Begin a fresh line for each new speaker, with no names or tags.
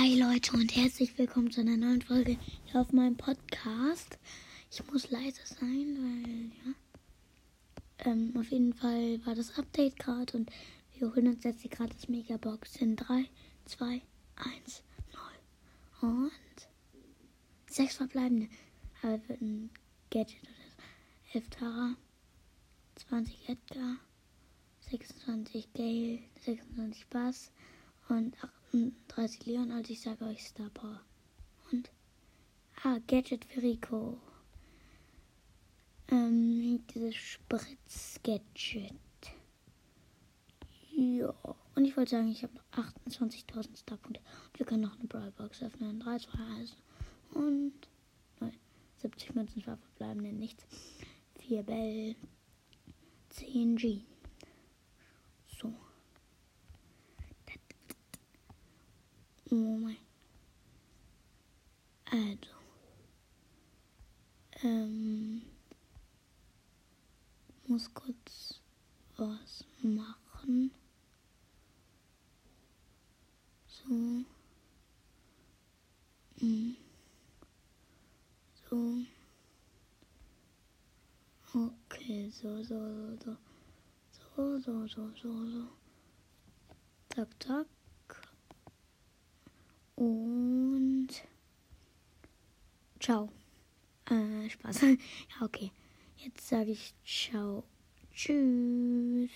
Hi Leute und herzlich willkommen zu einer neuen Folge hier auf meinem Podcast. Ich muss leise sein, weil ja. Ähm, auf jeden Fall war das Update gerade und wir holen uns jetzt gerade das Megabox in 3, 2, 1, 0 und sechs verbleibende. Aber wird ein Gadget oder 11 Tara, 20 Edgar, 26 Gale, 26 Bass und 38 Leon, also ich sage euch Star Power. Und, ah, Gadget für Rico. Ähm, dieses Spritz-Gadget. Ja, und ich wollte sagen, ich habe noch 28.000 Starpunkte. Und wir können noch eine Brawlbox öffnen. 3, 2, 1 und 9. 70 Münzen, 2 verbleibende, nichts. 4 Bell, 10 G. So. Mein. Also. Ähm. Muss kurz was machen. So. Hm. So. Okay, so, so, so, so. So, so, so, so, so. Tak, tak. Und ciao. Äh, Spaß. ja, okay. Jetzt sage ich ciao. Tschüss.